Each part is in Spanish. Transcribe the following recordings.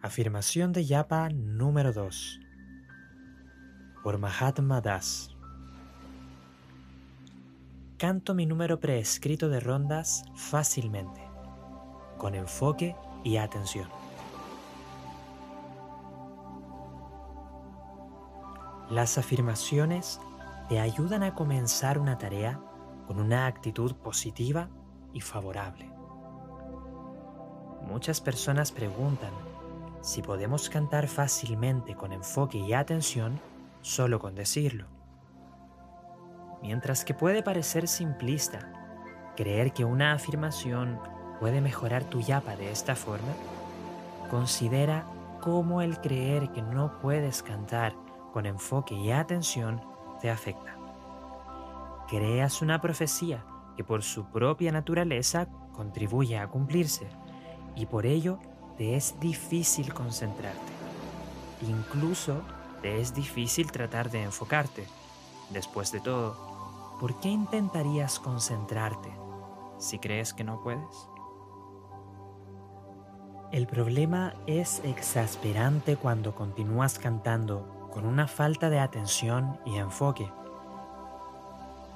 Afirmación de Yapa número 2 por Mahatma Das. Canto mi número preescrito de rondas fácilmente, con enfoque y atención. Las afirmaciones te ayudan a comenzar una tarea con una actitud positiva y favorable. Muchas personas preguntan si podemos cantar fácilmente con enfoque y atención solo con decirlo. Mientras que puede parecer simplista creer que una afirmación puede mejorar tu yapa de esta forma, considera cómo el creer que no puedes cantar con enfoque y atención te afecta. Creas una profecía que por su propia naturaleza contribuye a cumplirse y por ello te es difícil concentrarte. Incluso te es difícil tratar de enfocarte. Después de todo, ¿por qué intentarías concentrarte si crees que no puedes? El problema es exasperante cuando continúas cantando con una falta de atención y enfoque.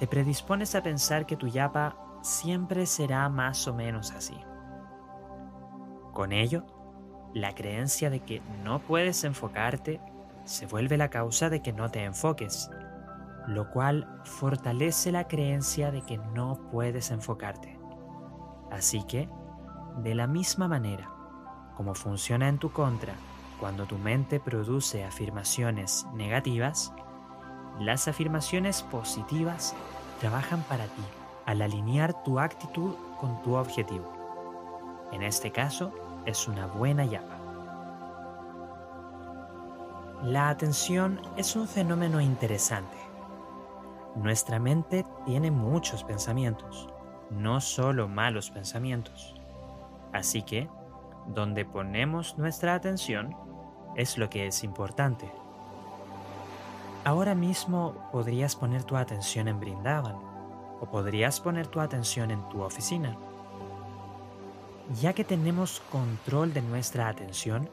Te predispones a pensar que tu yapa siempre será más o menos así. Con ello, la creencia de que no puedes enfocarte se vuelve la causa de que no te enfoques, lo cual fortalece la creencia de que no puedes enfocarte. Así que, de la misma manera como funciona en tu contra cuando tu mente produce afirmaciones negativas, las afirmaciones positivas trabajan para ti al alinear tu actitud con tu objetivo. En este caso, es una buena llama. La atención es un fenómeno interesante. Nuestra mente tiene muchos pensamientos, no solo malos pensamientos. Así que, donde ponemos nuestra atención es lo que es importante. Ahora mismo podrías poner tu atención en Brindavan o podrías poner tu atención en tu oficina ya que tenemos control de nuestra atención,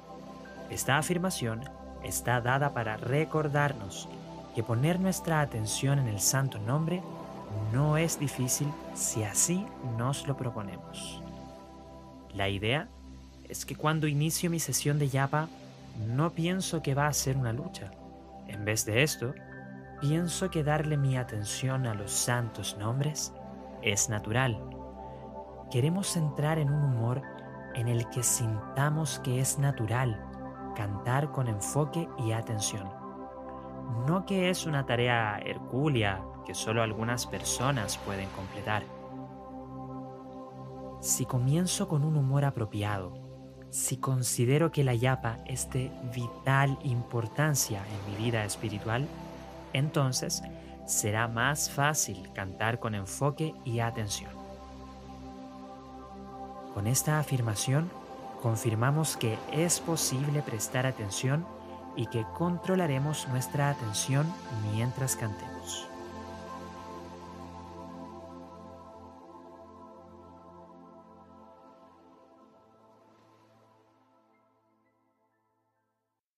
esta afirmación está dada para recordarnos que poner nuestra atención en el santo nombre no es difícil si así nos lo proponemos. La idea es que cuando inicio mi sesión de yapa, no pienso que va a ser una lucha. En vez de esto, pienso que darle mi atención a los santos nombres es natural queremos entrar en un humor en el que sintamos que es natural cantar con enfoque y atención. No que es una tarea hercúlea que solo algunas personas pueden completar. Si comienzo con un humor apropiado, si considero que la yapa es de vital importancia en mi vida espiritual, entonces será más fácil cantar con enfoque y atención. Con esta afirmación confirmamos que es posible prestar atención y que controlaremos nuestra atención mientras cantemos.